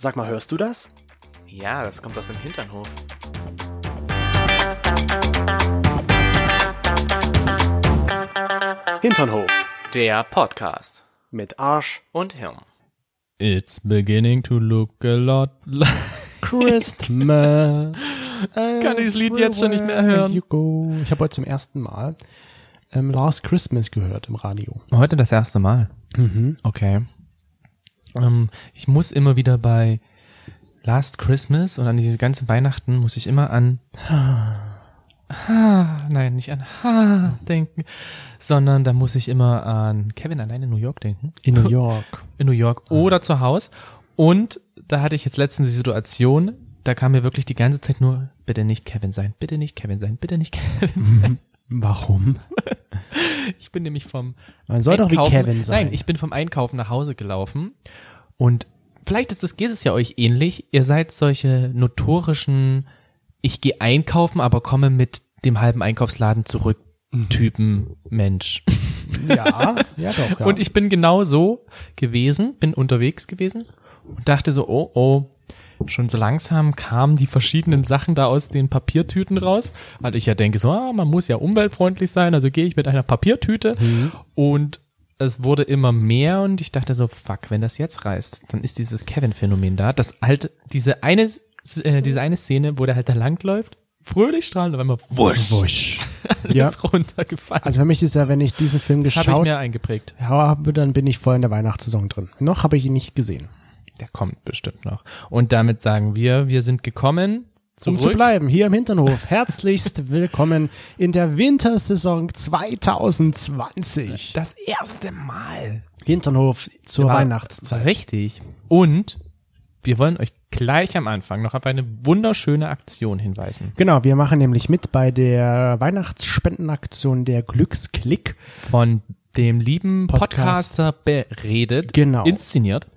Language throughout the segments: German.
Sag mal, hörst du das? Ja, das kommt aus dem Hinternhof. Hinternhof Der Podcast. mit Arsch Und Hirn. It's beginning to look a lot like Christmas. Kann dieses Lied jetzt schon nicht mehr hören. You go. Ich habe heute zum ersten Mal ähm, Last Christmas gehört im Radio. Heute das erste Mal. Mhm. Okay. Ähm, ich muss immer wieder bei Last Christmas und an diese ganzen Weihnachten muss ich immer an Ha, nein, nicht an Ha denken, sondern da muss ich immer an Kevin allein in New York denken. In New York. In New York oder zu Hause. Und da hatte ich jetzt letztens die Situation, da kam mir wirklich die ganze Zeit nur, bitte nicht Kevin sein, bitte nicht Kevin sein, bitte nicht Kevin sein. Warum? Ich bin nämlich vom Man soll doch wie Einkaufen- Kevin sein. Nein, ich bin vom Einkaufen nach Hause gelaufen und vielleicht ist es, geht es ja euch ähnlich. Ihr seid solche notorischen, ich gehe einkaufen, aber komme mit dem halben Einkaufsladen zurück. Typen Mensch. ja, ja doch. Ja. Und ich bin genau so gewesen, bin unterwegs gewesen und dachte so, oh, oh, schon so langsam kamen die verschiedenen Sachen da aus den Papiertüten raus, weil ich ja denke so, ah, man muss ja umweltfreundlich sein, also gehe ich mit einer Papiertüte und es wurde immer mehr und ich dachte so, fuck, wenn das jetzt reißt, dann ist dieses Kevin-Phänomen da, das halt diese eine, äh, diese eine Szene, wo der halt da langläuft, fröhlich strahlend, auf einmal wusch, Wusch. alles Ja. runtergefallen. Also für mich ist ja, wenn ich diesen Film das habe ich geschaut mir eingeprägt. habe, dann bin ich voll in der Weihnachtssaison drin. Noch habe ich ihn nicht gesehen. Der kommt bestimmt noch. Und damit sagen wir, wir sind gekommen. Zurück. Um zu bleiben, hier im Hinternhof. Herzlichst willkommen in der Wintersaison 2020. Das erste Mal. Hinternhof zur War- Weihnachtszeit. Richtig. Und wir wollen euch gleich am Anfang noch auf eine wunderschöne Aktion hinweisen. Genau, wir machen nämlich mit bei der Weihnachtsspendenaktion der Glücksklick. Von dem lieben Podcast. Podcaster beredet, Genau. inszeniert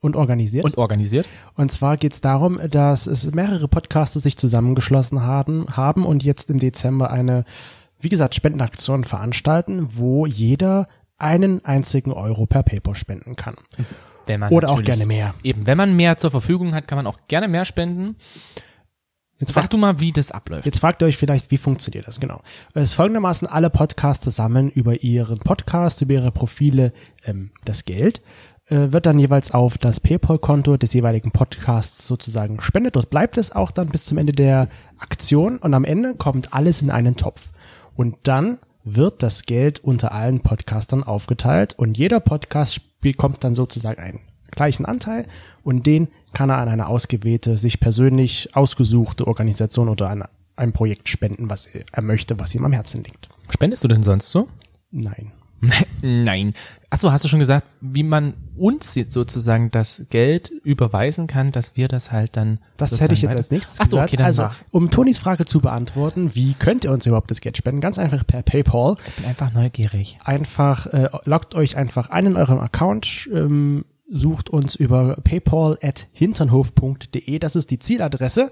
Und organisiert. und organisiert. Und zwar geht es darum, dass es mehrere Podcaster sich zusammengeschlossen haben, haben und jetzt im Dezember eine, wie gesagt, Spendenaktion veranstalten, wo jeder einen einzigen Euro per PayPal spenden kann. Wenn man Oder auch gerne mehr. Eben, wenn man mehr zur Verfügung hat, kann man auch gerne mehr spenden. Jetzt Sag du mal, wie das abläuft. Jetzt fragt ihr euch vielleicht, wie funktioniert das genau? Es ist folgendermaßen, alle Podcaster sammeln über ihren Podcast, über ihre Profile ähm, das Geld, äh, wird dann jeweils auf das PayPal-Konto des jeweiligen Podcasts sozusagen spendet. Dort bleibt es auch dann bis zum Ende der Aktion und am Ende kommt alles in einen Topf. Und dann wird das Geld unter allen Podcastern aufgeteilt und jeder Podcast bekommt dann sozusagen einen gleichen Anteil und den kann er an eine ausgewählte, sich persönlich ausgesuchte Organisation oder an ein Projekt spenden, was er möchte, was ihm am Herzen liegt. Spendest du denn sonst so? Nein. Nein. Achso, hast du schon gesagt, wie man uns jetzt sozusagen das Geld überweisen kann, dass wir das halt dann. Das hätte ich jetzt als nächstes Achso, okay, dann also, mach. um Tonis Frage zu beantworten, wie könnt ihr uns überhaupt das Geld spenden? Ganz einfach per PayPal. Ich bin einfach neugierig. Einfach, äh, loggt euch einfach ein in eurem Account, ähm, sucht uns über paypal at hinternhof.de, das ist die Zieladresse.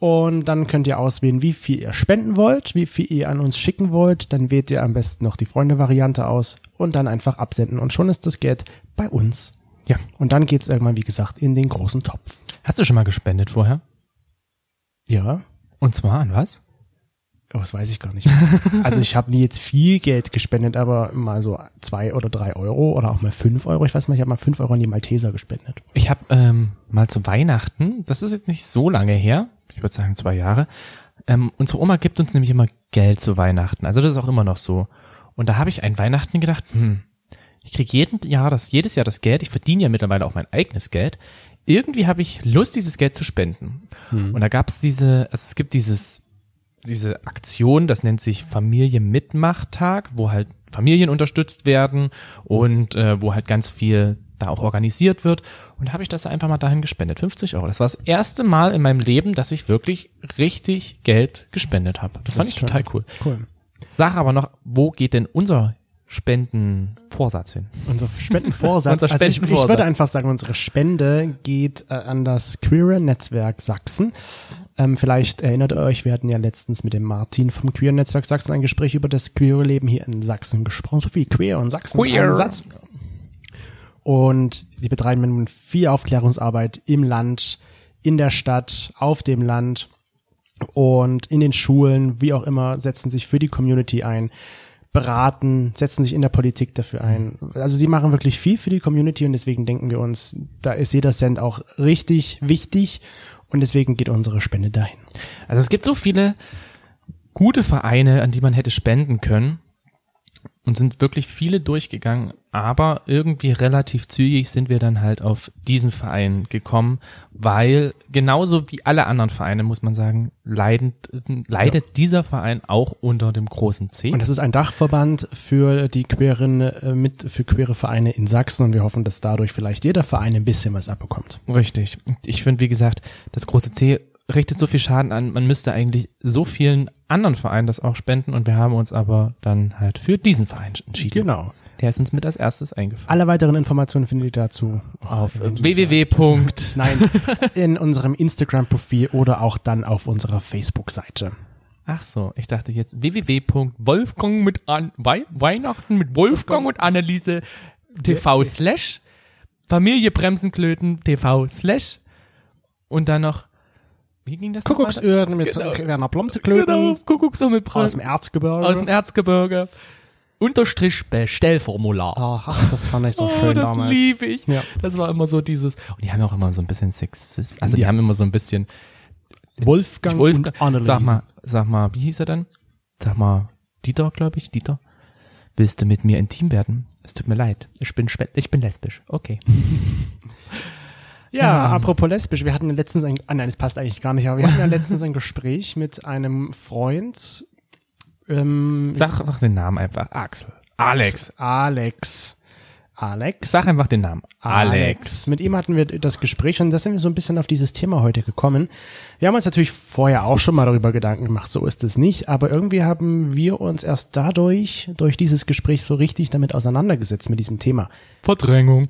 Und dann könnt ihr auswählen, wie viel ihr spenden wollt, wie viel ihr an uns schicken wollt. Dann wählt ihr am besten noch die Freunde-Variante aus und dann einfach absenden. Und schon ist das Geld bei uns. Ja. Und dann geht's irgendwann, wie gesagt, in den großen Topf. Hast du schon mal gespendet vorher? Ja. Und zwar an was? Oh, das weiß ich gar nicht. mehr. also ich habe nie jetzt viel Geld gespendet, aber mal so zwei oder drei Euro oder auch mal fünf Euro. Ich weiß mal, ich habe mal fünf Euro an die Malteser gespendet. Ich habe ähm, mal zu Weihnachten, das ist jetzt nicht so lange her, ich würde sagen zwei Jahre, ähm, unsere Oma gibt uns nämlich immer Geld zu Weihnachten. Also das ist auch immer noch so. Und da habe ich ein Weihnachten gedacht, hm, ich krieg jeden Jahr das, jedes Jahr das Geld, ich verdiene ja mittlerweile auch mein eigenes Geld. Irgendwie habe ich Lust, dieses Geld zu spenden. Und da gab es diese, also es gibt dieses, diese Aktion, das nennt sich Familie-Mitmachtag, wo halt Familien unterstützt werden und äh, wo halt ganz viel da auch organisiert wird. Und habe ich das einfach mal dahin gespendet. 50 Euro. Das war das erste Mal in meinem Leben, dass ich wirklich richtig Geld gespendet habe. Das, fand ist ich total cool. Cool. Sag aber noch, wo geht denn unser Spendenvorsatz hin? Unser Spendenvorsatz. Unser also ich, ich Spendenvorsatz. würde einfach sagen, unsere Spende geht äh, an das Queer Netzwerk Sachsen. Ähm, vielleicht erinnert ihr euch, wir hatten ja letztens mit dem Martin vom Queer Netzwerk Sachsen ein Gespräch über das queere Leben hier in Sachsen gesprochen. So viel Queer und Sachsen. Queer. Satz. Und die betreiben nun viel Aufklärungsarbeit im Land, in der Stadt, auf dem Land und in den Schulen, wie auch immer, setzen sich für die Community ein, beraten, setzen sich in der Politik dafür ein. Also sie machen wirklich viel für die Community und deswegen denken wir uns, da ist jeder Cent auch richtig wichtig und deswegen geht unsere Spende dahin. Also es gibt so viele gute Vereine, an die man hätte spenden können und sind wirklich viele durchgegangen, aber irgendwie relativ zügig sind wir dann halt auf diesen Verein gekommen, weil genauso wie alle anderen Vereine, muss man sagen, leidend, leidet ja. dieser Verein auch unter dem großen C. Und das ist ein Dachverband für die queeren, äh, mit, für queere Vereine in Sachsen und wir hoffen, dass dadurch vielleicht jeder Verein ein bisschen was abbekommt. Richtig. Ich finde, wie gesagt, das große C richtet so viel Schaden an. Man müsste eigentlich so vielen anderen Vereinen das auch spenden und wir haben uns aber dann halt für diesen Verein entschieden. Genau. Der ist uns mit als erstes eingefallen. Alle weiteren Informationen findet ihr dazu auf www. Nein, in unserem Instagram-Profil oder auch dann auf unserer Facebook-Seite. Ach so, ich dachte jetzt www.wolfgang mit an, Wei Weihnachten mit Wolfgang und Anneliese TV slash Familie Bremsenklöten TV slash und dann noch wie ging das Kuckucksöhren mit genau. Werner Blomseklöten. Genau, Kuckucksohren mit Aus dem Erzgebirge. Aus dem Erzgebirge. Unterstrich Bestellformular. Ach, das fand ich so oh, schön das damals. Das liebe ich. Ja. Das war immer so dieses, und die haben auch immer so ein bisschen Sexist, also die, die haben immer so ein bisschen Wolfgang, Wolfgang und Anneliese. Sag mal, sag mal, wie hieß er denn? Sag mal, Dieter, glaube ich, Dieter. Willst du mit mir intim werden? Es tut mir leid. Ich bin ich bin lesbisch. Okay. Ja, ja, apropos lesbisch, wir hatten letztens ein, ah nein, es passt eigentlich gar nicht, aber wir hatten ja letztens ein Gespräch mit einem Freund. Ähm, Sag einfach den Namen einfach. Axel. Alex. Alex. Alex. Sag einfach den Namen. Alex. Alex. Mit ihm hatten wir das Gespräch und da sind wir so ein bisschen auf dieses Thema heute gekommen. Wir haben uns natürlich vorher auch schon mal darüber Gedanken gemacht, so ist es nicht, aber irgendwie haben wir uns erst dadurch, durch dieses Gespräch so richtig damit auseinandergesetzt mit diesem Thema. Verdrängung.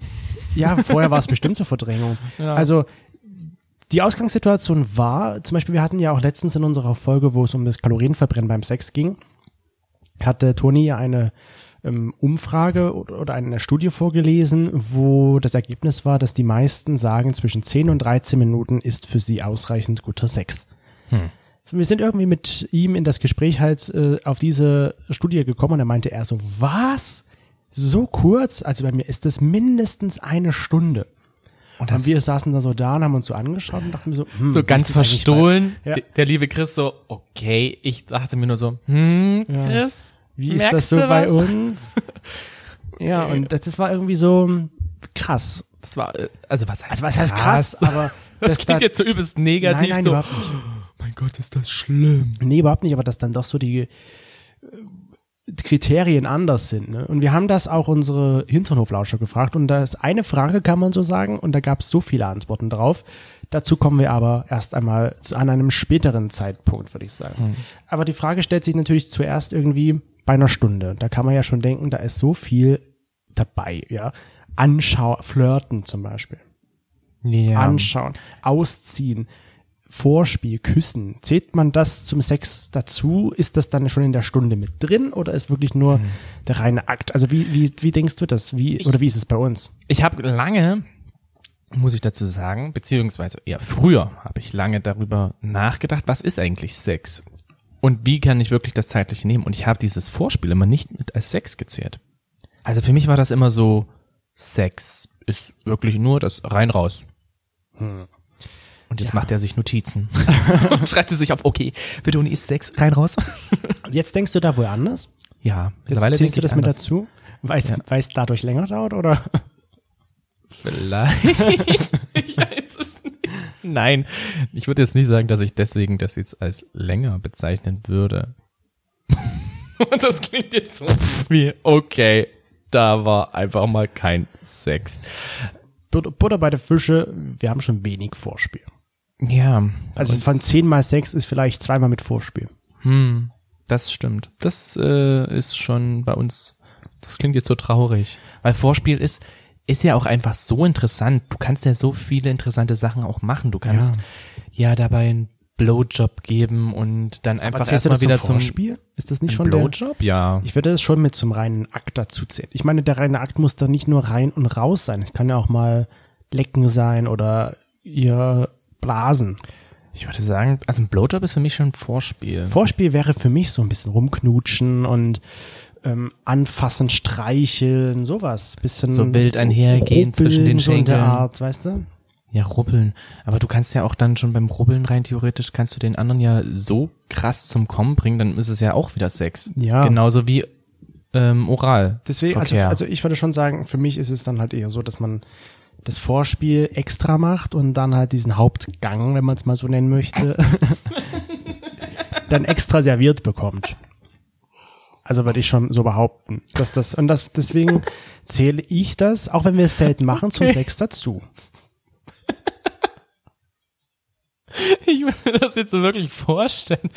Ja, vorher war es bestimmt zur Verdrängung. Ja. Also, die Ausgangssituation war, zum Beispiel, wir hatten ja auch letztens in unserer Folge, wo es um das Kalorienverbrennen beim Sex ging, hatte Toni ja eine ähm, Umfrage oder eine Studie vorgelesen, wo das Ergebnis war, dass die meisten sagen, zwischen 10 und 13 Minuten ist für sie ausreichend guter Sex. Hm. Wir sind irgendwie mit ihm in das Gespräch halt äh, auf diese Studie gekommen und er meinte er so, was? So kurz? Also bei mir ist das mindestens eine Stunde. Und das, wir saßen da so da und haben uns so angeschaut und dachten so, hm, so ganz verstohlen. Ja. Der liebe Chris so, okay. Ich dachte mir nur so, hm, Chris, wie ist das so bei uns? ja, und das, das, war irgendwie so krass. Das war, äh, also was heißt, also was heißt krass, krass aber das, das klingt da, jetzt so übelst negativ. Nein, nein, so, überhaupt nicht. mein Gott, ist das schlimm. Nee, überhaupt nicht, aber dass dann doch so die äh, Kriterien anders sind. Ne? Und wir haben das auch unsere Hinternhoflauscher gefragt und da ist eine Frage, kann man so sagen, und da gab es so viele Antworten drauf. Dazu kommen wir aber erst einmal zu, an einem späteren Zeitpunkt, würde ich sagen. Hm. Aber die Frage stellt sich natürlich zuerst irgendwie, bei einer Stunde. Da kann man ja schon denken, da ist so viel dabei, ja. Anschau, flirten zum Beispiel. Ja. Anschauen, ausziehen, Vorspiel, küssen. Zählt man das zum Sex dazu? Ist das dann schon in der Stunde mit drin oder ist wirklich nur hm. der reine Akt? Also wie, wie, wie denkst du das? Wie, ich, oder wie ist es bei uns? Ich habe lange, muss ich dazu sagen, beziehungsweise eher früher habe ich lange darüber nachgedacht, was ist eigentlich Sex? Und wie kann ich wirklich das Zeitliche nehmen? Und ich habe dieses Vorspiel immer nicht mit als Sex gezählt. Also für mich war das immer so, Sex ist wirklich nur das rein raus. Hm. Und jetzt ja. macht er sich Notizen und schreibt sich auf, okay, Vedoni ist Sex, rein raus. jetzt denkst du da wohl anders? Ja, mittlerweile zählst du das anders. mit dazu? Weil es ja. dadurch länger dauert, oder? Vielleicht. ich weiß es nicht. Nein, ich würde jetzt nicht sagen, dass ich deswegen das jetzt als länger bezeichnen würde. Und das klingt jetzt so wie, okay, da war einfach mal kein Sex. Butter bei der Fische, wir haben schon wenig Vorspiel. Ja. Also von zehnmal Sex ist vielleicht zweimal mit Vorspiel. Hm, das stimmt. Das äh, ist schon bei uns, das klingt jetzt so traurig. Weil Vorspiel ist, ist ja auch einfach so interessant. Du kannst ja so viele interessante Sachen auch machen. Du kannst ja, ja dabei ein Blowjob geben und dann einfach du erstmal wieder zum Vorspiel? Ist das nicht schon der, Blowjob? Ja. Ich würde das schon mit zum reinen Akt dazu zählen. Ich meine, der reine Akt muss doch nicht nur rein und raus sein. Es kann ja auch mal lecken sein oder ihr blasen. Ich würde sagen, also ein Blowjob ist für mich schon ein Vorspiel. Vorspiel wäre für mich so ein bisschen rumknutschen und ähm, anfassen, streicheln, sowas. Bisschen So wild einhergehen zwischen den so Schenkeln. Art, weißt du? Ja, rubbeln. Aber du kannst ja auch dann schon beim Rubbeln rein theoretisch, kannst du den anderen ja so krass zum Kommen bringen, dann ist es ja auch wieder Sex. Ja. Genauso wie ähm, oral. Deswegen, also, also ich würde schon sagen, für mich ist es dann halt eher so, dass man das Vorspiel extra macht und dann halt diesen Hauptgang, wenn man es mal so nennen möchte, dann extra serviert bekommt. Also würde ich schon so behaupten, dass das und das deswegen zähle ich das, auch wenn wir es selten machen, zum Sex dazu. Ich muss mir das jetzt so wirklich vorstellen.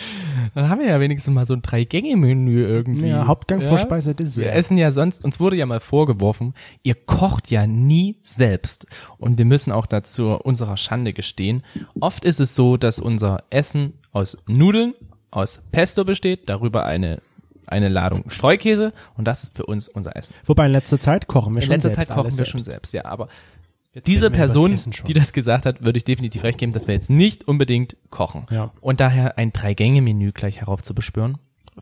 Dann haben wir ja wenigstens mal so ein Drei-Gänge-Menü irgendwie. Ja, Hauptgang, Vorspeise, Wir Dessert. essen ja sonst, uns wurde ja mal vorgeworfen, ihr kocht ja nie selbst. Und wir müssen auch dazu unserer Schande gestehen. Oft ist es so, dass unser Essen aus Nudeln, aus Pesto besteht, darüber eine, eine Ladung Streukäse und das ist für uns unser Essen. Wobei in letzter Zeit kochen wir In schon letzter selbst Zeit kochen wir schon selbst. selbst, ja, aber Jetzt diese Person, die das gesagt hat, würde ich definitiv recht geben, dass wir jetzt nicht unbedingt kochen. Ja. Und daher ein Drei-Gänge-Menü gleich heraufzubeschwören,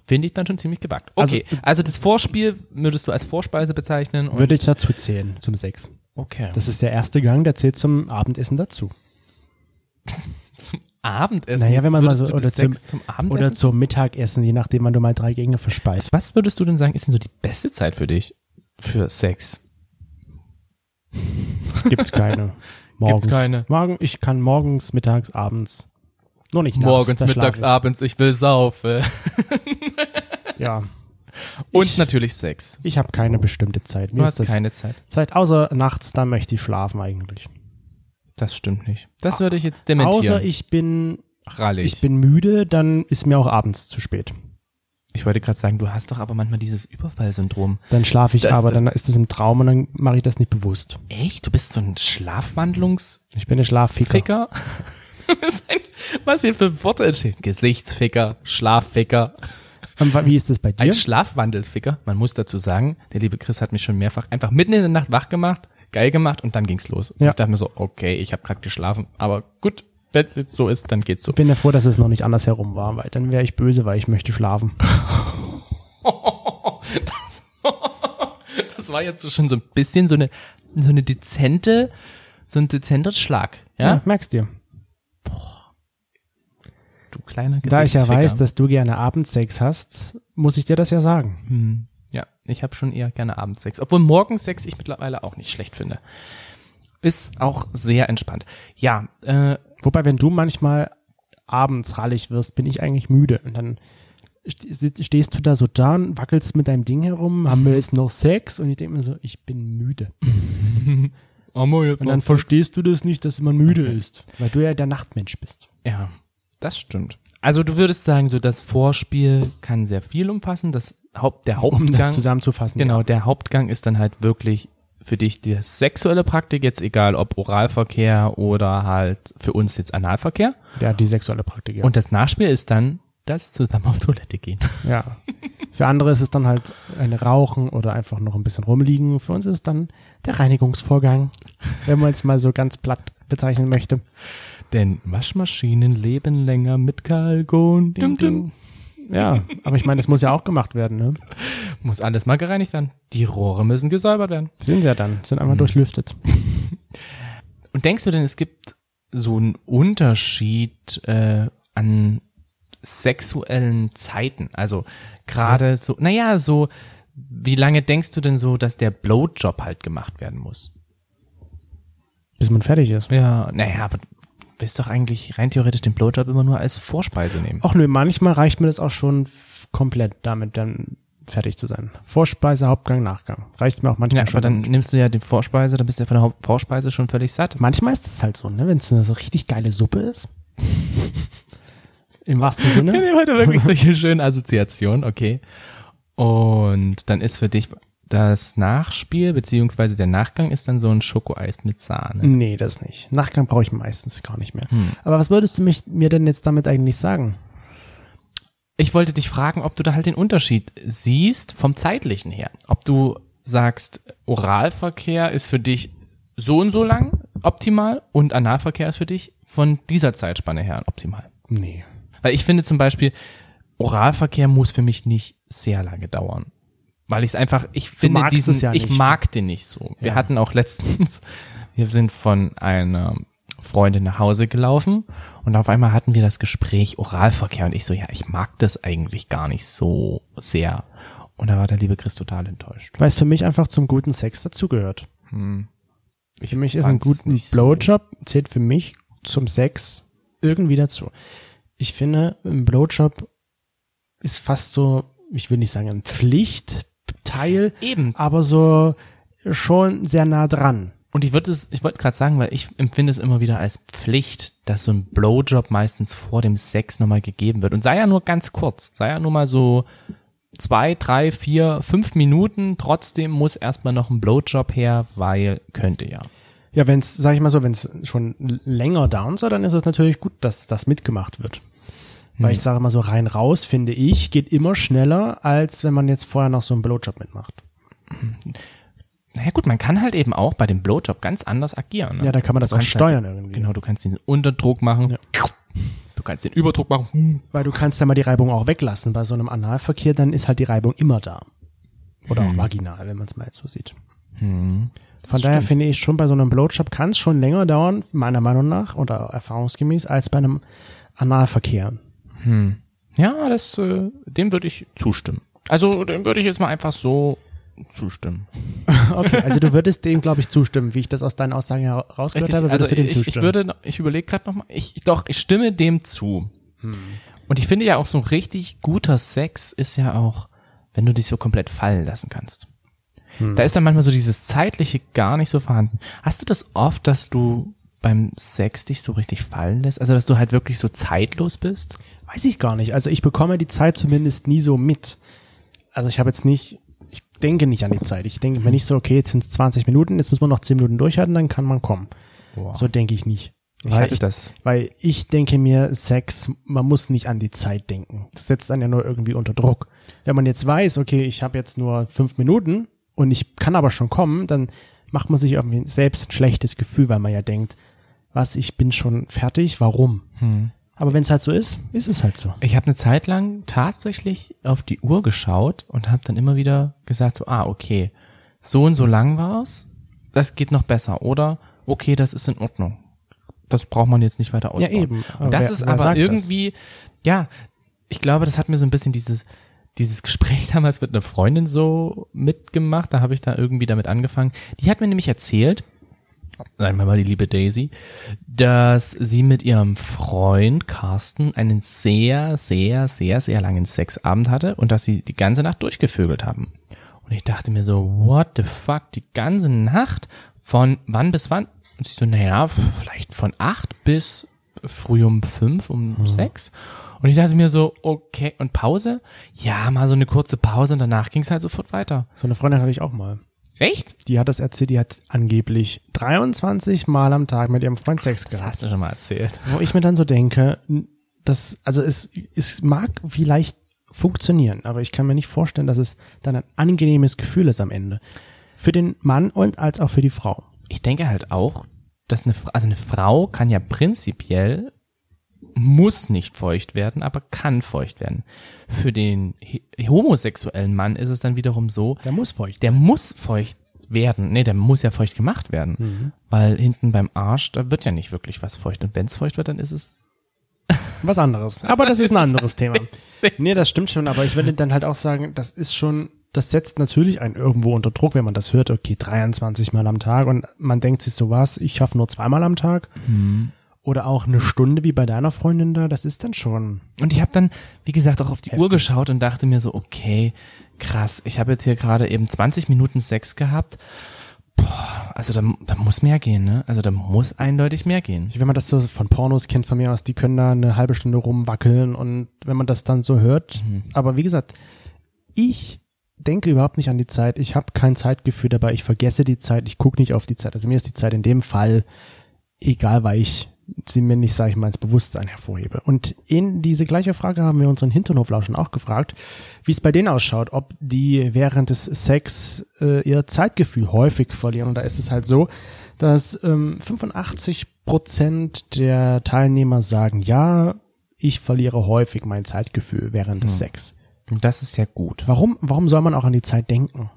finde ich dann schon ziemlich gewagt. Also- Okay, also, das Vorspiel würdest du als Vorspeise bezeichnen? Würde ich dazu zählen, zum Sex. okay. Das ist der erste Gang, der zählt zum Abendessen dazu. Abendessen. Naja, wenn man mal so, oder zum, zum Abendessen? oder zum Mittagessen, je nachdem, wann du mal drei Gänge verspeist. Was würdest du denn sagen, ist denn so die beste Zeit für dich? Für Sex? Gibt's keine. Morgens. keine. Morgen, ich kann morgens, mittags, abends. Nur nicht nachts. Morgens, mittags, schlaf abends, ich will saufen. ich. Ja, Und natürlich Sex. ich habe keine bestimmte Zeit. Mir Du ist hast das keine Zeit. Zeit, außer nachts, da möchte ich schlafen eigentlich. Das stimmt nicht. Das würde ich jetzt dementieren. Außer ich bin, Rallig. ich bin müde, dann ist mir auch abends zu spät. Ich wollte gerade sagen, du hast doch aber manchmal dieses Überfallsyndrom. Dann schlafe ich Das- aber, dann ist das im Traum und dann mache ich das nicht bewusst. Echt? Du bist so ein Schlafwandlungsficker? Ich bin ein Schlafficker. Was hier für Worte entstehen? Gesichtsficker, Schlafficker, Und wie ist das bei dir? ein Schlafwandelficker. Man muss dazu sagen, der liebe Chris hat mich schon mehrfach einfach mitten in der Nacht wach gemacht, geil gemacht und dann ging's los. Und Ja. Ich dachte mir so, okay, ich habe gerade geschlafen, aber gut, wenn es jetzt so ist, dann geht's so. Ich bin ja froh, dass es noch nicht andersherum war, weil dann wäre ich böse, weil ich möchte schlafen. Das war jetzt so schon so ein bisschen so eine so eine dezente, so ein dezenter Schlag. Ja, merkst dir. du kleiner Da ich ja weiß, dass du gerne Abendsex hast, muss ich dir das ja sagen. Hm. Ja, ich habe schon eher gerne Abendsex. Obwohl Morgensex ich mittlerweile auch nicht schlecht finde. Ist auch sehr entspannt. Ja, äh, Wobei, wenn du manchmal abends rallig wirst, bin ich eigentlich müde. Und dann stehst du da so da und wackelst mit deinem Ding herum, haben wir jetzt noch Sex? Und ich denke mir so, ich bin müde. Und dann verstehst du das nicht, dass man müde ist, weil du ja der Nachtmensch bist. ja, das stimmt. Also du würdest sagen, so das Vorspiel kann sehr viel umfassen. Das Haupt, der Um das Hauptgang, zusammenzufassen. genau, der Hauptgang ist dann halt wirklich für dich die sexuelle Praktik, jetzt egal ob Oralverkehr oder halt für uns jetzt Analverkehr. Ja, die sexuelle Praktik. Ja. Und das Nachspiel ist dann das zusammen auf Toilette gehen. ja. Für andere ist es dann halt ein Rauchen oder einfach noch ein bisschen rumliegen. Für uns ist es dann der Reinigungsvorgang, wenn man es mal so ganz platt bezeichnen möchte. Denn Waschmaschinen leben länger mit Kalkon. Dum, dum. Ja, aber ich meine, das muss ja auch gemacht werden, ne? Muss alles mal gereinigt werden. Die Rohre müssen gesäubert werden. Sind sie ja dann, sind einmal durchlüftet. Und denkst du denn, es gibt so einen Unterschied äh, an sexuellen Zeiten? Also gerade so, naja, so, wie lange denkst du denn so, dass der Blowjob halt gemacht werden muss? Bis man fertig ist. Ja, naja, aber willst doch eigentlich rein theoretisch den Blowjob immer nur als Vorspeise nehmen. Ach nö, manchmal reicht mir das auch schon komplett damit dann fertig zu sein. Vorspeise, Hauptgang, Nachgang. Reicht mir auch manchmal Ja, schon. aber dann nimmst du ja die Vorspeise, dann bist du ja von der Haupt- Vorspeise schon völlig satt. manchmal ist es halt so, ne? Wenn es eine so richtig geile Suppe ist. Im wahrsten Sinne. Wir nehmen heute wirklich solche schönen Assoziationen, okay. Und dann ist für dich das Nachspiel beziehungsweise der Nachgang ist dann so ein Schokoeis mit Sahne. Nee, das nicht. Nachgang brauche ich meistens gar nicht mehr. Aber was würdest du mich, mir denn jetzt damit eigentlich sagen? Ich wollte dich fragen, ob du da halt den Unterschied siehst vom zeitlichen her. Ob du sagst, Oralverkehr ist für dich so und so lang optimal und Analverkehr ist für dich von dieser Zeitspanne her optimal. Nee. Weil ich finde zum Beispiel, Oralverkehr muss für mich nicht sehr lange dauern. Weil ich es einfach, ich finde diesen, es ja ich mag den nicht so. Wir Ja. hatten auch letztens, wir sind von einer Freundin nach Hause gelaufen und auf einmal hatten wir das Gespräch Oralverkehr und ich so, ja, ich mag das eigentlich gar nicht so sehr. Und da war der liebe Chris total enttäuscht. Weil es für mich einfach zum guten Sex dazugehört. Für mich ist ein guter nicht so. Blowjob zählt für mich zum Sex irgendwie dazu. Ich finde, ein Blowjob ist fast so, ich will nicht sagen ein Pflichtteil, Eben. aber so schon sehr nah dran. Und ich würde es, ich wollte gerade sagen, weil ich empfinde es immer wieder als Pflicht, dass so ein Blowjob meistens vor dem Sex nochmal gegeben wird. Und sei ja nur ganz kurz, sei ja nur mal so zwei, drei, vier, fünf Minuten. Trotzdem muss erstmal noch ein Blowjob her, weil könnte ja. Ja, wenn es, sag ich mal so, wenn es schon länger down soll, dann ist es natürlich gut, dass das mitgemacht wird. Weil ich sage mal so rein raus, finde ich, geht immer schneller, als wenn man jetzt vorher noch so einen Blowjob mitmacht. Naja gut, man kann halt eben auch bei dem Blowjob ganz anders agieren. Ne? Ja, da kann man das auch kannst steuern halt, irgendwie. Genau, du kannst den Unterdruck machen. Du kannst den Überdruck machen. Weil du kannst ja mal die Reibung auch weglassen. Bei so einem Analverkehr, dann ist halt die Reibung immer da. Oder auch vaginal, wenn man es mal jetzt so sieht. Von daher stimmt. finde ich schon, bei so einem Blowjob kann es schon länger dauern, meiner Meinung nach, oder erfahrungsgemäß, als bei einem Analverkehr. Ja, das, äh, dem würde ich zustimmen. Also, dem würde ich jetzt mal einfach so zustimmen. Okay, also du würdest dem, glaube ich, zustimmen, wie ich das aus deinen Aussagen herausgehört Richtig, habe, also würdest du dem ich, zustimmen. ich würde, ich überlege gerade nochmal, ich, doch, ich stimme dem zu. Und ich finde ja auch so richtig guter Sex ist ja auch, wenn du dich so komplett fallen lassen kannst. Da ist dann manchmal so dieses zeitliche gar nicht so vorhanden. Hast du das oft, dass du beim Sex dich so richtig fallen lässt? Also, dass du halt wirklich so zeitlos bist? Weiß ich gar nicht. Also ich bekomme die Zeit zumindest nie so mit. Also ich habe jetzt nicht, ich denke nicht an die Zeit. Ich denke mir nicht so, okay, jetzt sind es 20 Minuten, jetzt müssen wir noch 10 Minuten durchhalten, dann kann man kommen. Boah. So denke ich nicht. ich Weil hatte ich, das. weil ich denke mir, Sex, man muss nicht an die Zeit denken. Das setzt einen ja nur irgendwie unter Druck. Wenn man jetzt weiß, okay, ich habe jetzt nur fünf Minuten und ich kann aber schon kommen, dann macht man sich irgendwie selbst ein schlechtes Gefühl, weil man ja denkt, was, ich bin schon fertig, warum? Aber wenn es halt so ist, ist es halt so. Ich habe eine Zeit lang tatsächlich auf die Uhr geschaut und habe dann immer wieder gesagt, so, ah, okay, so und so lang war's, das geht noch besser. Oder, okay, das ist in Ordnung. Das braucht man jetzt nicht weiter ausbauen. eben. Aber Und das wer- ist aber sagt das? irgendwie, ja, ich glaube, das hat mir so ein bisschen dieses, dieses Gespräch damals mit einer Freundin so mitgemacht. Da habe ich da irgendwie damit angefangen. Die hat mir nämlich erzählt, einmal mal die liebe Daisy, dass sie mit ihrem Freund Carsten einen sehr, sehr, sehr, sehr langen Sexabend hatte und dass sie die ganze Nacht durchgevögelt haben. Und ich dachte mir so, what the fuck, die ganze Nacht? Von wann bis wann? Und ich so, naja, vielleicht von acht bis früh um fünf, um sechs. Und ich dachte mir so, okay, und Pause? Ja, mal so eine kurze Pause und danach ging es halt sofort weiter. So eine Freundin hatte ich auch mal. Echt? Die hat das erzählt, die hat angeblich 23 Mal am Tag mit ihrem Freund Sex Das gehabt. hast du schon mal erzählt. Wo ich mir dann so denke, das, also es, es mag vielleicht funktionieren, aber ich kann mir nicht vorstellen, dass es dann ein angenehmes Gefühl ist am Ende. Für den Mann und als auch für die Frau. ich denke halt auch, dass eine, also eine Frau kann ja prinzipiell, muss nicht feucht werden, aber kann feucht werden. Für den homosexuellen Mann ist es dann wiederum so, Der muss feucht. der muss feucht werden. Nee, der muss ja feucht gemacht werden. Weil hinten beim Arsch, da wird ja nicht wirklich was feucht. Und wenn es feucht wird, dann ist es Was anderes. Aber das ist ein anderes Thema. Nee, das stimmt schon, aber ich würde dann halt auch sagen, das ist schon, das setzt natürlich einen irgendwo unter Druck, wenn man das hört, okay, 23 Mal am Tag und man denkt sich so was, ich schaffe nur zweimal am Tag. Oder auch eine Stunde wie bei deiner Freundin da, das ist dann schon. Und ich habe dann, wie gesagt, auch auf die Uhr geschaut und dachte mir so, okay, krass, ich habe jetzt hier gerade eben 20 Minuten Sex gehabt. Boah, also da, da muss mehr gehen, ne? Also da muss eindeutig mehr gehen. Wenn man das so von Pornos kennt von mir aus, die können da eine halbe Stunde rumwackeln und wenn man das dann so hört, aber wie gesagt, ich denke überhaupt nicht an die Zeit. Ich habe kein Zeitgefühl dabei. Ich vergesse die Zeit. Ich gucke nicht auf die Zeit. Also mir ist die Zeit in dem Fall egal, weil ich sie mir nicht, sage ich mal, ins Bewusstsein hervorhebe. Und in diese gleiche Frage haben wir unseren Hinternhoflauschen auch gefragt, wie es bei denen ausschaut, ob die während des Sex äh, ihr Zeitgefühl häufig verlieren. Und da ist es halt so, dass ähm, 85 Prozent der Teilnehmer sagen, ja, ich verliere häufig mein Zeitgefühl während des Sex. Und das ist ja gut. Warum, warum soll man auch an die Zeit denken?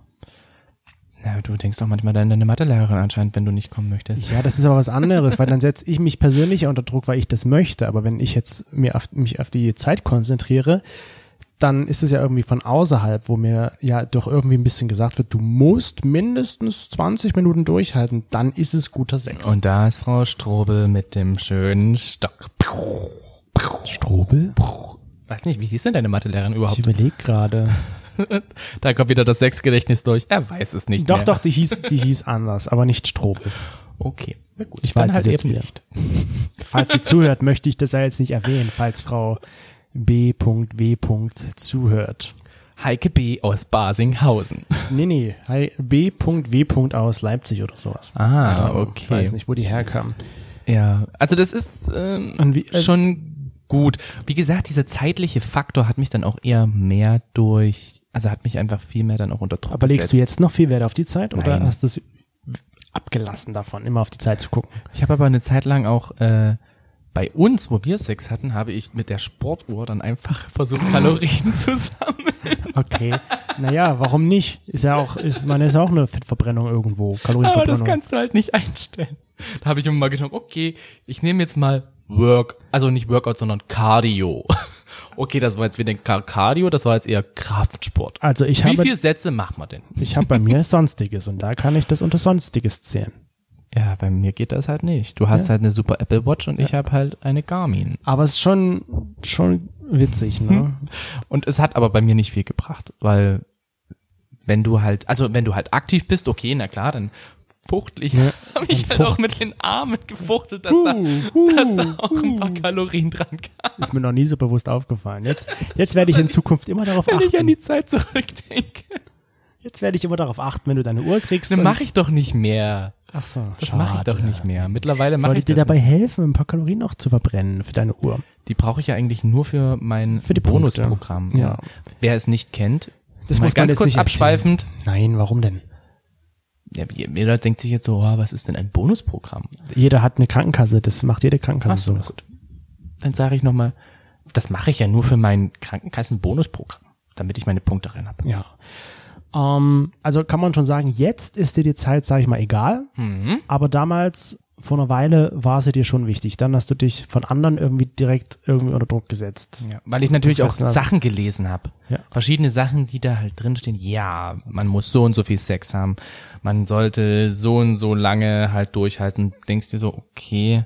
Na, du denkst auch manchmal an deine Mathelehrerin anscheinend, wenn du nicht kommen möchtest. Ja, das ist aber was anderes, weil dann setze ich mich persönlich unter Druck, weil ich das möchte. Aber wenn ich jetzt mir auf, mich auf die Zeit konzentriere, dann ist es ja irgendwie von außerhalb, wo mir ja doch irgendwie ein bisschen gesagt wird, du musst mindestens 20 Minuten durchhalten, dann ist es guter Sex. Und da ist Frau Strobel mit dem schönen Stock. Strobel? Weiß nicht, wie hieß denn deine Mathelehrerin Ich überhaupt? überlege gerade. Da kommt wieder das Sexgedächtnis durch. Er weiß es nicht Doch, mehr. doch, die hieß, die hieß anders, aber nicht Strobel. Okay. Na gut, Ich weiß halt es jetzt wieder. nicht. Falls sie zuhört, möchte ich das ja jetzt nicht erwähnen, falls Frau B.W. zuhört. Heike B. aus Basinghausen. Nee, nee, B.W. aus Leipzig oder sowas. Ah, Ähm, okay. Ich weiß nicht, wo die herkam. Ja, also das ist ähm, wie- äh, schon gut. Wie gesagt, dieser zeitliche Faktor hat mich dann auch eher mehr durch, also hat mich einfach viel mehr dann auch unter Druck Aber legst du gesetzt. jetzt noch viel Wert auf die Zeit oder Nein. hast du es abgelassen davon, immer auf die Zeit zu gucken? Ich habe aber eine Zeit lang auch äh, bei uns, wo wir Sex hatten, habe ich mit der Sportuhr dann einfach versucht, Kalorien zu sammeln. Okay. naja, warum nicht? Ist ja auch, ist, man ist ja auch eine Fettverbrennung irgendwo, Aber Kalorienverbrennung. das kannst du halt nicht einstellen. Da habe ich immer mal gedacht, okay, ich nehme jetzt mal Work, also nicht Workout, sondern Cardio. Okay, das war jetzt wieder Car- Cardio, das war jetzt eher Kraftsport. also ich Wie habe, viele Sätze macht man denn? ich habe bei mir Sonstiges und da kann ich das unter Sonstiges zählen. Ja, bei mir geht das halt nicht. Du hast halt eine super Apple Watch und ich habe halt eine Garmin. Aber es ist schon, schon witzig, ne? Und es hat aber bei mir nicht viel gebracht, weil wenn du halt, also wenn du halt aktiv bist, okay, na klar, dann fuchtel ich, Ja, habe ich halt auch fucht- mit den Armen gefuchtelt, dass, da, dass da auch ein paar Kalorien dran kamen, Ist mir noch nie so bewusst aufgefallen. Jetzt, jetzt werde ich in Zukunft immer darauf wenn ich an achten. die Zeit zurückdenke. Jetzt werde ich immer darauf achten, wenn du deine Uhr trägst. Das mache ich doch nicht mehr. Ach so, Das mache ich doch nicht mehr. Mittlerweile mache ich ich dir dabei nicht. helfen, ein paar Kalorien noch zu verbrennen für deine Uhr? Die brauche ich ja eigentlich nur für mein Für die. Bonusprogramm. Ja. Wer es nicht kennt, Das muss ganz kurz erzählen. abschweifend. Nein, warum denn? Ja, jeder denkt sich jetzt so, oh, was ist denn ein Bonusprogramm? Jeder hat eine Krankenkasse, das macht jede Krankenkasse so, sowas. gut. Dann sage ich nochmal, das mache ich ja nur für mein Krankenkassen-Bonusprogramm, damit ich meine Punkte rein habe. Ja. Ähm, also kann man schon sagen, jetzt ist dir die Zeit, sag ich mal, egal. Mhm. Aber damals, vor einer Weile, war sie dir schon wichtig. Dann hast du dich von anderen irgendwie direkt irgendwie unter Druck gesetzt. Ja, weil ich natürlich auch hast. Sachen gelesen habe. Ja. Verschiedene Sachen, die da halt drinstehen. Ja, man muss so und so viel Sex haben. Man sollte so und so lange halt durchhalten. Denkst dir so, okay,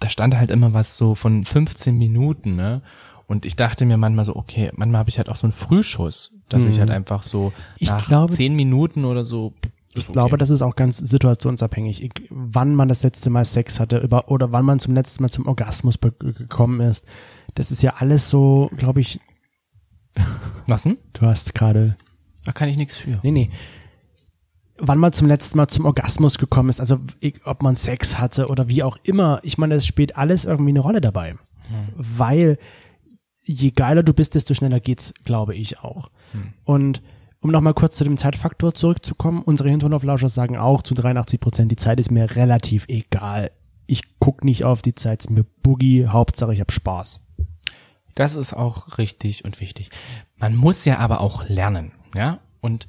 da stand halt immer was so von 15 Minuten, ne? Und ich dachte mir manchmal so, okay, manchmal habe ich halt auch so einen Frühschuss, dass ich halt einfach so Mhm. Ich nach glaube- 10 Minuten oder so. Ich glaube, das ist auch ganz situationsabhängig, wann man das letzte Mal Sex hatte über, oder wann man zum letzten Mal zum Orgasmus gekommen ist. Das ist ja alles so, glaube ich, Was denn? du hast gerade Da kann ich nichts für. Nee, nee. Wann man zum letzten Mal zum Orgasmus gekommen ist, also ob man Sex hatte oder wie auch immer, ich meine, es spielt alles irgendwie eine Rolle dabei. Weil je geiler du bist, desto schneller geht's, glaube ich auch. Und um nochmal kurz zu dem Zeitfaktor zurückzukommen, unsere Hinterhoflauscher sagen auch zu 83 Prozent, die Zeit ist mir relativ egal. Ich guck nicht auf die Zeit, ist mir Boogie, Hauptsache ich hab Spaß. Das ist auch richtig und wichtig. Man muss ja aber auch lernen, ja? Und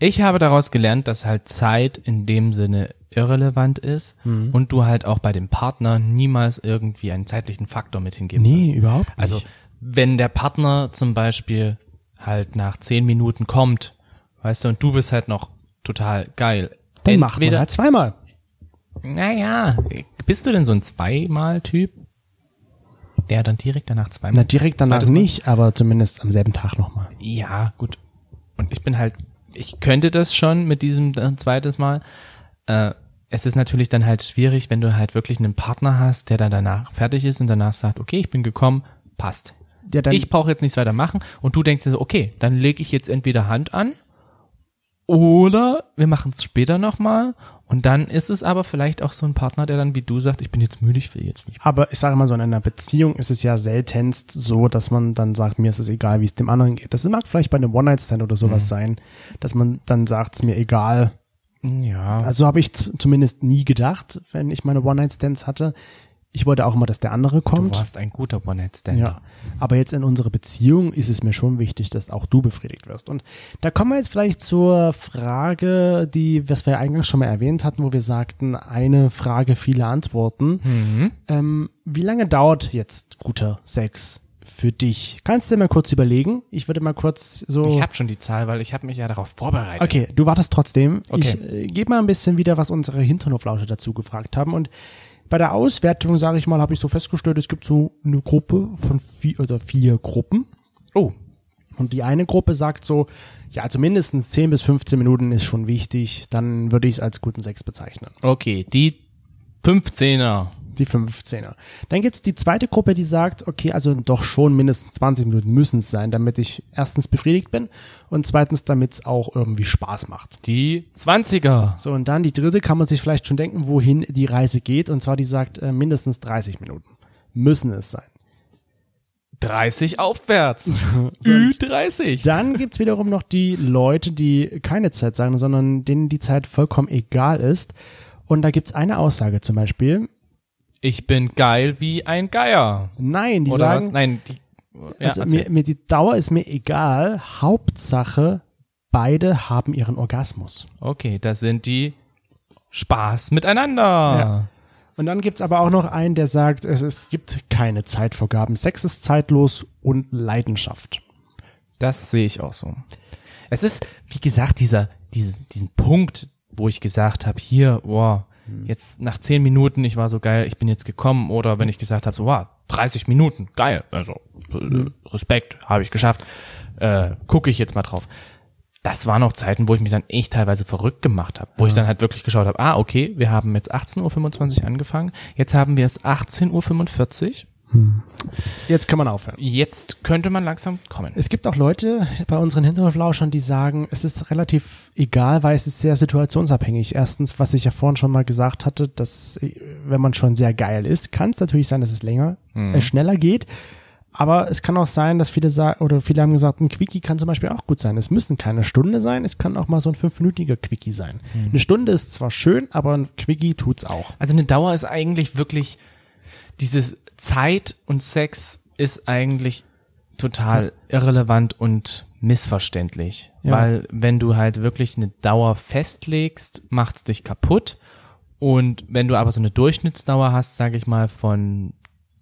ich habe daraus gelernt, dass halt Zeit in dem Sinne irrelevant ist und du halt auch bei dem Partner niemals irgendwie einen zeitlichen Faktor mit hingeben Nee, sollst. überhaupt nicht. Also, wenn der Partner zum Beispiel halt nach zehn Minuten kommt, weißt du, und du bist halt noch total geil. Dann macht man halt zweimal. Naja, bist du denn so ein Zweimal-Typ? Der dann direkt danach zweimal. Na, direkt danach Zweites Mal? nicht, aber zumindest am selben Tag nochmal. Ja, gut. Und ich bin halt, ich könnte das schon mit diesem zweites Mal. Äh, es ist natürlich dann halt schwierig, wenn du halt wirklich einen Partner hast, der dann danach fertig ist und danach sagt, okay, ich bin gekommen, passt. Ja, dann- ich brauche jetzt nichts weiter machen und du denkst dir so, okay, dann lege ich jetzt entweder Hand an oder wir machen es später nochmal und dann ist es aber vielleicht auch so ein Partner, der dann wie du sagt, ich bin jetzt müde, ich will jetzt nicht. Aber ich sage mal so, in einer Beziehung ist es ja seltenst so, dass man dann sagt, mir ist es egal, wie es dem anderen geht. Das mag vielleicht bei einem One-Night-Stand oder sowas sein, dass man dann sagt, es mir egal. Ja, Also habe ich zumindest nie gedacht, wenn ich meine One-Night-Stands hatte. Ich wollte auch immer, dass der andere du kommt. warst ein guter One-Night-Stand. Ja, aber jetzt in unserer Beziehung ist es mir schon wichtig, dass auch du befriedigt wirst. Und da kommen wir jetzt vielleicht zur Frage, die, was wir ja eingangs schon mal erwähnt hatten, wo wir sagten, eine Frage, viele Antworten. Mhm. Ähm, wie lange dauert jetzt guter Sex für dich? Kannst du dir mal kurz überlegen? Ich würde mal kurz so. Ich habe schon die Zahl, weil ich habe mich ja darauf vorbereitet. Okay, du wartest trotzdem. Okay. Ich äh, gebe mal ein bisschen wieder, was unsere Hinternhoflausche dazu gefragt haben. Und bei der Auswertung, sage ich mal, habe ich so festgestellt, es gibt so eine Gruppe von vier oder vier Gruppen. Oh, Und die eine Gruppe sagt so, ja, also mindestens 10 bis 15 Minuten ist schon wichtig, dann würde ich es als guten Sex bezeichnen. okay, die 15er. Die 15er. Dann gibt's die zweite Gruppe, die sagt, okay, also doch schon mindestens 20 Minuten müssen es sein, damit ich erstens befriedigt bin und zweitens, damit es auch irgendwie Spaß macht. Die 20er. So, und dann die dritte kann man sich vielleicht schon denken, wohin die Reise geht. Und zwar, die sagt, äh, mindestens 30 Minuten müssen es sein. 30 aufwärts. Ü30. Dann gibt's wiederum noch die Leute, die keine Zeit sagen, sondern denen die Zeit vollkommen egal ist. Und da gibt's eine Aussage zum Beispiel. Ich bin geil wie ein Geier. Nein, die Oder sagen, was? Nein, die, ja, also mir, mir die Dauer ist mir egal. Hauptsache, beide haben ihren Orgasmus. okay, das sind die Spaß miteinander. Ja. Und dann gibt's aber auch noch einen, der sagt, es, es gibt keine Zeitvorgaben. Sex ist zeitlos und Leidenschaft. Das sehe ich auch so. Es ist, wie gesagt, dieser, diesen, diesen Punkt, wo ich gesagt habe, hier, boah, jetzt nach 10 Minuten, ich war so geil, ich bin jetzt gekommen, oder wenn ich gesagt habe, so, wow, 30 Minuten, geil, also äh, Respekt, habe ich geschafft, äh, gucke ich jetzt mal drauf. Das waren auch Zeiten, wo ich mich dann echt teilweise verrückt gemacht habe, wo ich dann halt wirklich geschaut habe, ah, okay, wir haben jetzt 18.25 Uhr angefangen, jetzt haben wir es 18.45 Uhr, Jetzt kann man aufhören. jetzt könnte man langsam kommen. Es gibt auch Leute bei unseren Hinterhoflauschern, die sagen, es ist relativ egal, weil es ist sehr situationsabhängig. Erstens, was ich ja vorhin schon mal gesagt hatte, dass äh, wenn man schon sehr geil ist, kann es natürlich sein, dass es länger, äh, schneller geht. Aber es kann auch sein, dass viele sagen, oder viele haben gesagt, ein Quickie kann zum Beispiel auch gut sein. Es müssen keine Stunde sein, es kann auch mal so ein fünfminütiger Quickie sein. Eine Stunde ist zwar schön, aber ein Quickie tut's auch. Also eine Dauer ist eigentlich wirklich dieses Zeit und Sex ist eigentlich total irrelevant und missverständlich, Ja. weil wenn du halt wirklich eine Dauer festlegst, macht's dich kaputt. Und wenn du aber so eine Durchschnittsdauer hast, sage ich mal von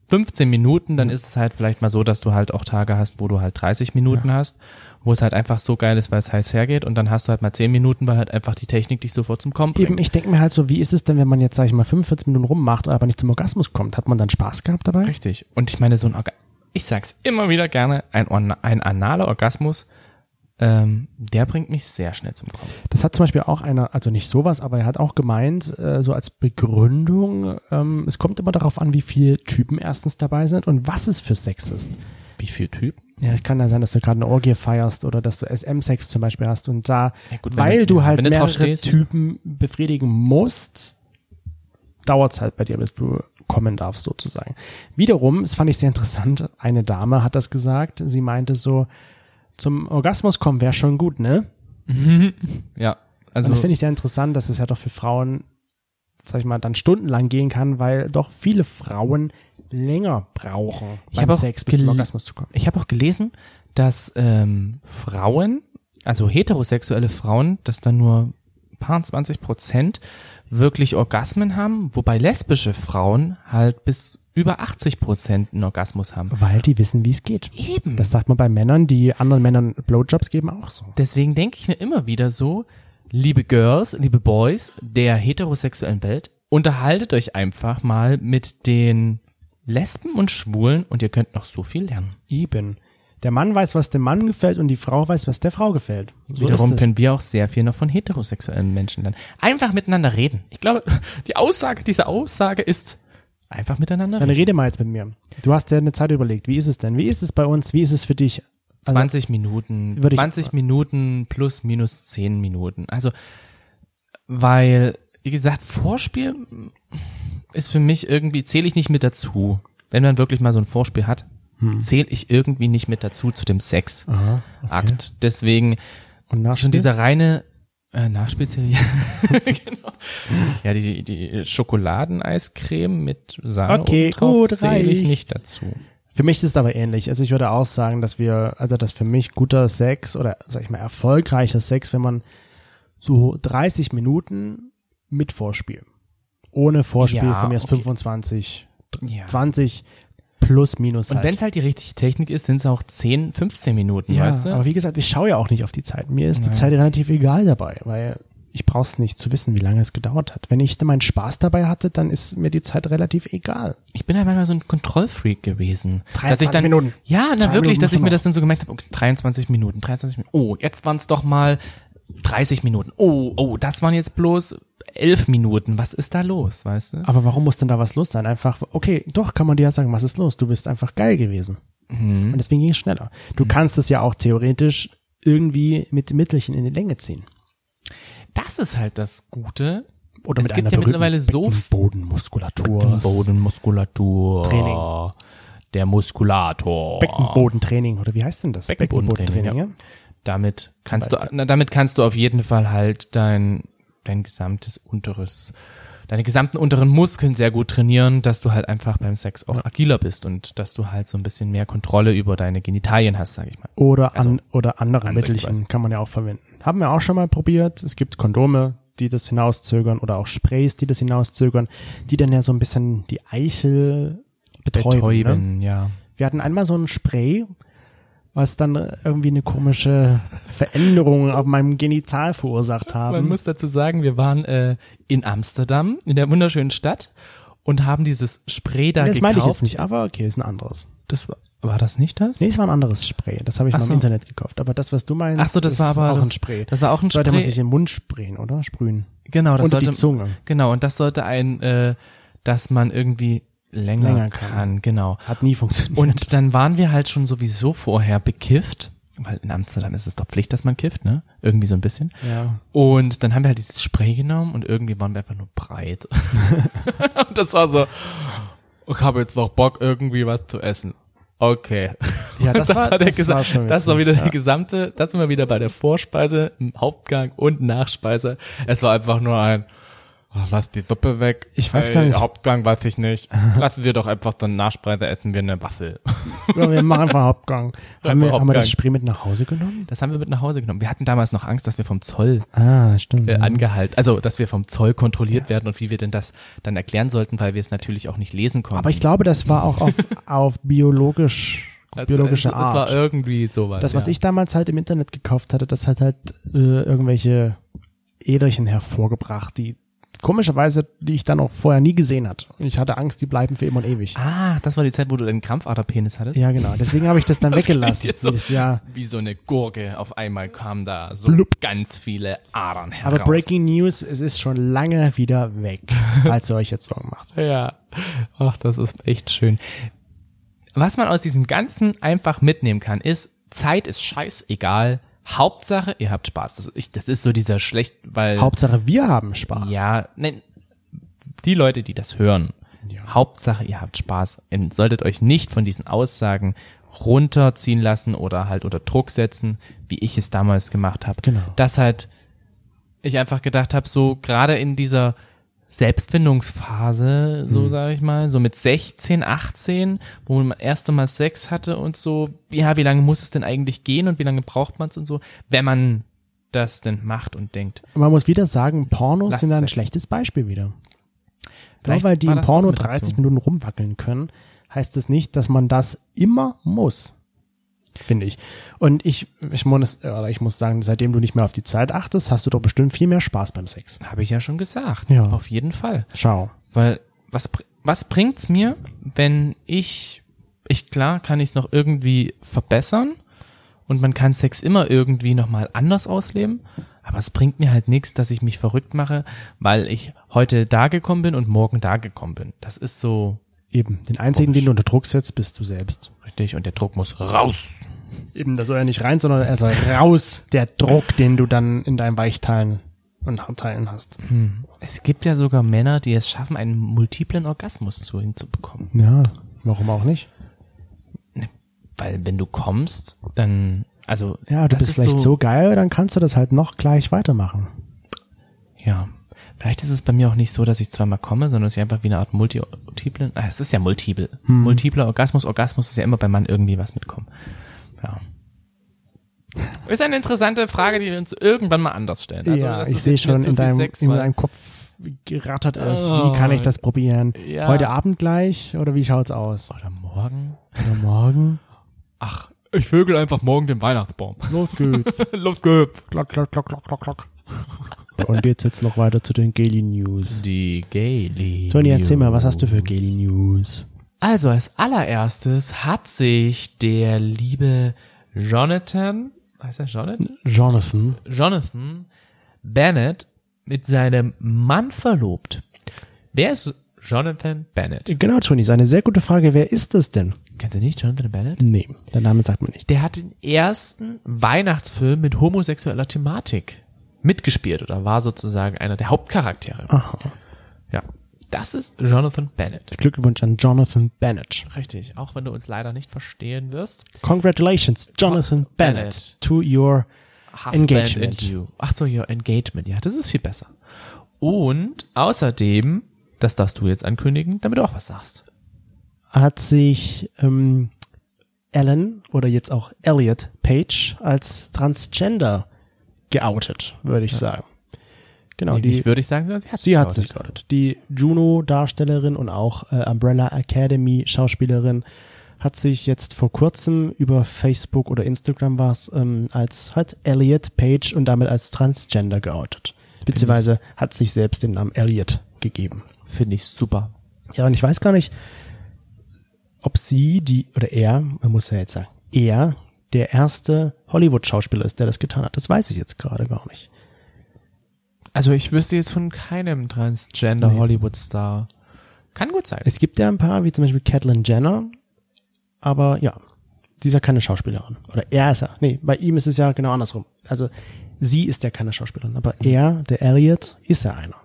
15 Minuten, dann ist es halt vielleicht mal so, dass du halt auch Tage hast, wo du halt 30 Minuten hast, wo es halt einfach so geil ist, weil es heiß hergeht und dann hast du halt mal 10 Minuten, weil halt einfach die Technik dich sofort zum Kommen bringt. Eben, ich denke mir halt so, wie ist es denn, wenn man jetzt, sag ich mal, 45 Minuten rummacht, aber nicht zum Orgasmus kommt? Hat man dann Spaß gehabt dabei? Richtig. Und ich meine, so ein Orga ich sag's immer wieder gerne, ein, ein analer Orgasmus, ähm, der bringt mich sehr schnell zum Kommen. Das hat zum Beispiel auch einer, also nicht sowas, aber er hat auch gemeint, äh, so als Begründung, ähm, es kommt immer darauf an, wie viele Typen erstens dabei sind und was es für Sex ist. Wie viel Typ? Ja, es kann ja sein, dass du gerade eine Orgie feierst oder dass du SM-Sex zum Beispiel hast und da, Ja, gut, weil du- du, halt mehrere. Typen befriedigen musst, dauert halt bei dir, bis du kommen darfst sozusagen. Wiederum, das fand ich sehr interessant, eine Dame hat das gesagt, sie meinte so, zum Orgasmus kommen wäre schon gut, ne? Ja. Und Also, das finde ich sehr interessant, dass es ja doch für Frauen, sag ich mal, dann stundenlang gehen kann, weil doch viele Frauen länger brauchen Ich beim Sex, bis zum Orgasmus zu kommen. ich habe auch gelesen, dass ähm, Frauen, also heterosexuelle Frauen, dass dann nur ein paar 20 Prozent wirklich Orgasmen haben, wobei lesbische Frauen halt bis über 80 Prozent einen Orgasmus haben. Weil die wissen, wie es geht. Eben. Das sagt man bei Männern, die anderen Männern Blowjobs geben, auch so. Deswegen denke ich mir immer wieder so, liebe Girls, liebe Boys der heterosexuellen Welt, unterhaltet euch einfach mal mit den Lesben und Schwulen und ihr könnt noch so viel lernen. Eben. Der Mann weiß, was dem Mann gefällt und die Frau weiß, was der Frau gefällt. So Wiederum können wir auch sehr viel noch von heterosexuellen Menschen lernen. Einfach miteinander reden. Ich glaube, die Aussage dieser Aussage ist einfach miteinander Dann reden. rede mal jetzt mit mir. Du hast ja eine Zeit überlegt. Wie ist es denn? Wie ist es bei uns? Wie ist es für dich? Also, 20 Minuten, würde ich- 20 Minuten plus minus 10 Minuten. Also, weil, wie gesagt, Vorspiel ist für mich irgendwie, zähle ich nicht mit dazu. Wenn man wirklich mal so ein Vorspiel hat, zähle ich irgendwie nicht mit dazu zu dem Sex-Akt. Okay. Deswegen Und schon dieser reine äh, Nachspielzähl, ja. genau. Ja, die, die Schokoladeneiscreme mit Sahne Okay, oben drauf gut, zähle ich nicht dazu. Für mich ist es aber ähnlich. Also ich würde auch sagen, dass wir, also dass für mich guter Sex oder sag ich mal erfolgreicher Sex, wenn man so 30 Minuten mit Vorspiel. Ohne Vorspiel Ja, von mir ist okay. 25, Ja. 20 plus minus Und halt. wenn es halt die richtige Technik ist, sind es auch 10, 15 Minuten, ja, weißt du? aber wie gesagt, ich schaue ja auch nicht auf die Zeit. Mir ist die Nein. Zeit relativ egal dabei, weil ich brauch's nicht zu wissen, wie lange es gedauert hat. Wenn ich meinen Spaß dabei hatte, dann ist mir die Zeit relativ egal. Ich bin ja manchmal so ein Kontrollfreak gewesen. 23 dass ich dann, Minuten. Ja, na wirklich, Minuten dass ich mir das dann so gemerkt habe, okay, 23 Minuten, 23 Minuten. Oh, jetzt waren es doch mal 30 Minuten. Oh, oh, das waren jetzt bloß 11 Minuten. Was ist da los, weißt du? Aber warum muss denn da was los sein? Einfach, okay, doch, kann man dir ja sagen, was ist los? Du bist einfach geil gewesen. Mhm. Und deswegen ging es schneller. Du kannst es ja auch theoretisch irgendwie mit Mittelchen in die Länge ziehen. Das ist halt das Gute. Oder Es mit gibt einer ja mittlerweile so Beckenbodenmuskulatur. Bodenmuskulatur. Training. Der Muskulator. Beckenbodentraining. Oder wie heißt denn das? Beckenbodentraining, ja. Damit kannst du, na, damit kannst du auf jeden Fall halt dein, dein gesamtes unteres, deine gesamten unteren Muskeln sehr gut trainieren, dass du halt einfach beim Sex auch agiler bist und dass du halt so ein bisschen mehr Kontrolle über deine Genitalien hast, sag ich mal. Oder, Also, an, oder andere. Mittelchen kann man ja auch verwenden. Haben wir auch schon mal probiert. Es gibt Kondome, die das hinauszögern oder auch Sprays, die das hinauszögern, die dann ja so ein bisschen die Eichel betäuben. Ne? Betäuben, ja. Wir hatten einmal so ein Spray, was dann irgendwie eine komische Veränderung auf meinem Genital verursacht Man haben. muss dazu sagen, wir waren äh, in Amsterdam, in der wunderschönen Stadt und haben dieses Spray da das gekauft. meine ich jetzt nicht, aber okay, ist ein anderes. Das war, war das nicht das? Nee, es war ein anderes Spray. Das habe ich Ach mal im so. Internet gekauft. Aber das, was du meinst, Ach so, das ist war aber auch das, ein Spray. Das war auch ein Das sollte Spray. man sich im Mund sprayen, oder? Sprühen. genau, das Unter sollte die Zunge. Genau, und das sollte ein, äh, dass man irgendwie länger, Länger kann. kann. genau. Hat nie funktioniert. Und dann waren wir halt schon sowieso vorher bekifft, weil in Amsterdam ist es doch Pflicht, dass man kifft, ne? Irgendwie so ein bisschen. ja. Und dann haben wir halt dieses Spray genommen und irgendwie waren wir einfach nur breit. und das war so, ich habe jetzt noch Bock, irgendwie was zu essen. Okay. Ja, das, das war, war der das Gesa war schon das war wieder ja. die gesamte, das sind wir wieder bei der Vorspeise, im Hauptgang und Nachspeise. Es war einfach nur ein, oh, lass die Suppe weg. Ich weiß gar nicht. Hauptgang weiß ich nicht. Lassen wir doch einfach dann Nachspeise essen wir eine Waffel. Ja, wir machen einfach Hauptgang. haben, wir, haben wir Hauptgang. das Spray mit nach Hause genommen? Das haben wir mit nach Hause genommen. Wir hatten damals noch Angst, dass wir vom Zoll Ah, stimmt. äh, angehalten, also dass wir vom Zoll kontrolliert werden und wie wir denn das dann erklären sollten, weil wir es natürlich auch nicht lesen konnten. Aber ich glaube, das war auch auf, auf biologisch, Also, biologische es, Art. Es war irgendwie sowas. das, was ja. ich damals halt im Internet gekauft hatte, das hat halt äh, irgendwelche Äderchen hervorgebracht, die komischerweise, die ich dann auch vorher nie gesehen hatte. Und ich hatte Angst, die bleiben für immer und ewig. Ah, das war die Zeit, wo du den Krampfaderpenis hattest? Ja, genau. Deswegen habe ich das dann Das weggelassen. jetzt so- Dieses Jahr. Wie so eine Gurke. Auf einmal kamen da so Blub. ganz viele Adern heraus. Aber Breaking News, es ist schon lange wieder weg, falls ihr euch jetzt Sorgen macht. Ja. Ach, das ist echt schön. Was man aus diesem Ganzen einfach mitnehmen kann, ist, Zeit ist scheißegal. Hauptsache, ihr habt Spaß. Das, ich, das ist so dieser schlecht, weil. Hauptsache, wir haben Spaß. Ja, nein, die Leute, die das hören, Ja. Hauptsache, ihr habt Spaß. Ihr solltet euch nicht von diesen Aussagen runterziehen lassen oder halt unter Druck setzen, wie ich es damals gemacht habe. Genau. Dass halt ich einfach gedacht habe, so gerade in dieser Selbstfindungsphase, so Mhm. sage ich mal, so mit 16, 18, wo man erst einmal Sex hatte und so, ja, wie lange muss es denn eigentlich gehen und wie lange braucht man es und so, wenn man das denn macht und denkt. Man muss wieder sagen, Pornos Lass sind ein schlechtes Beispiel wieder. Nur Vielleicht weil die im das Porno auch mit 30 dazu. Minuten rumwackeln können, heißt es nicht, dass man das immer muss. Finde ich. Und ich, ich muss, oder ich muss sagen, seitdem du nicht mehr auf die Zeit achtest, hast du doch bestimmt viel mehr Spaß beim Sex. Habe ich ja schon gesagt. Ja. Auf jeden Fall. Schau. Weil was was bringt's mir, wenn ich ich klar kann ich es noch irgendwie verbessern und man kann Sex immer irgendwie noch mal anders ausleben, aber es bringt mir halt nichts, dass ich mich verrückt mache, weil ich heute da gekommen bin und morgen da gekommen bin. Das ist so Eben, den einzigen, den du unter Druck setzt, bist du selbst. Richtig, und der Druck muss raus. Eben, da soll er nicht rein, sondern er soll raus, der Druck, den du dann in deinen Weichteilen und Hartteilen hast. Es gibt ja sogar Männer, die es schaffen, einen multiplen Orgasmus zu hinzubekommen. Ja, warum auch nicht? Weil wenn du kommst, dann, also Ja, du das bist ist vielleicht so, geil, dann kannst du das halt noch gleich weitermachen. Ja. Vielleicht ist es bei mir auch nicht so, dass ich zweimal komme, sondern dass ich einfach wie eine Art multiplen, ah, es ist ja multiple. Hm. Multipler Orgasmus, Orgasmus ist ja immer beim Mann irgendwie was mitkommen. Ja. Ist eine interessante Frage, die wir uns irgendwann mal anders stellen. Also, ja, ich ist sehe schon in deinem, Sex, in deinem Kopf gerattert es. Oh. Wie kann ich das probieren? Ja. Heute Abend gleich oder wie schaut's aus? Oder morgen? Oder morgen? Ach, ich vögel einfach morgen den Weihnachtsbaum. Los geht's. Los geht's. klock, klock, klock, klock, klock, klock. Und jetzt jetzt noch weiter zu den Gaily News. Die Gaily. Tony, erzähl mal, was hast du für Gaily News? Also als allererstes hat sich der liebe Jonathan, heißt er Jonathan? Jonathan. Jonathan Bennett mit seinem Mann verlobt. Wer ist Jonathan Bennett? Genau, Tony, ist eine sehr gute Frage. Wer ist das denn? Kennst du nicht Jonathan Bennett? Nee, der Name sagt mir nicht. Der hat den ersten Weihnachtsfilm mit homosexueller Thematik mitgespielt oder war sozusagen einer der Hauptcharaktere. Aha. Ja, das ist Jonathan Bennett. Glückwunsch an Jonathan Bennett. Richtig, auch wenn du uns leider nicht verstehen wirst. Congratulations, Jonathan Bennett, Bennett. to your Half Engagement. You. Ach so, your Engagement. Ja, das ist viel besser. Und außerdem, das darfst du jetzt ankündigen, damit du auch was sagst. hat sich ähm, Ellen oder jetzt auch Elliot Page als Transgender geoutet, würde ich sagen. Genau, die, Nicht würde ich sagen, sie hat sie hat sich geoutet. Die Juno-Darstellerin und auch äh, Umbrella Academy Schauspielerin hat sich jetzt vor kurzem über Facebook oder Instagram war es ähm, als halt Elliot Page und damit als Transgender geoutet. Beziehungsweise hat sich selbst den Namen Elliot gegeben. Finde ich super. Ja, und ich weiß gar nicht, ob sie, die, oder er, man muss ja jetzt sagen, er der erste Hollywood-Schauspieler ist, der das getan hat. Das weiß ich jetzt gerade gar nicht. Also ich wüsste jetzt von keinem Transgender Nee. Hollywood-Star. Kann gut sein. Es gibt ja ein paar, wie zum Beispiel Catelyn Jenner, aber ja, sie ist ja keine Schauspielerin. Oder er ist ja, nee, bei ihm ist es ja genau andersrum. Also sie ist ja keine Schauspielerin, aber er, der Elliot, ist ja einer.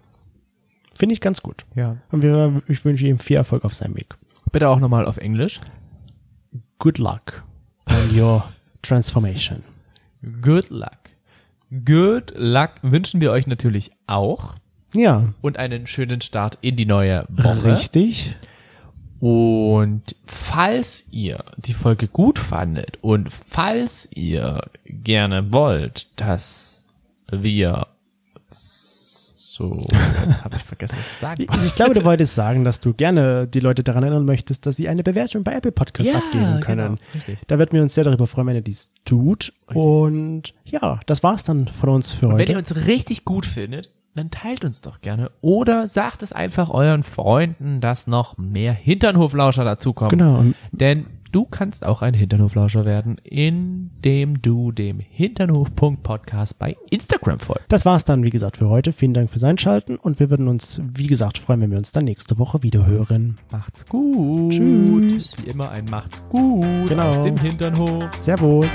Finde ich ganz gut. Ja. Und wir, ich wünsche ihm viel Erfolg auf seinem Weg. Bitte auch nochmal auf Englisch. Good luck on your transformation. Good luck. Good luck wünschen wir euch natürlich auch. Ja, Und einen schönen Start in die neue Woche. richtig. Und falls ihr die Folge gut fandet und falls ihr gerne wollt, dass wir so, jetzt habe ich vergessen, was ich sagen Ich, ich glaube, du wolltest sagen, dass du gerne die Leute daran erinnern möchtest, dass sie eine Bewertung bei Apple Podcast Ja, abgeben können. genau, richtig. da würden wir uns sehr darüber freuen, wenn ihr dies tut. Und ja, das war's dann von uns für Wenn ihr heute. uns richtig gut findet, dann teilt uns doch gerne oder sagt es einfach euren Freunden, dass noch mehr Hinternhoflauscher dazukommen. Genau. Denn du kannst auch ein Hinternhoflauscher werden, indem du dem Hinternhof.podcast bei Instagram folgst. das war's dann, wie gesagt, für heute. Vielen Dank fürs Einschalten und wir würden uns, wie gesagt, freuen, wenn wir uns dann nächste Woche wieder hören. Macht's gut. Tschüss. Wie immer ein Macht's gut Genau. aus dem Hinternhof. Servus.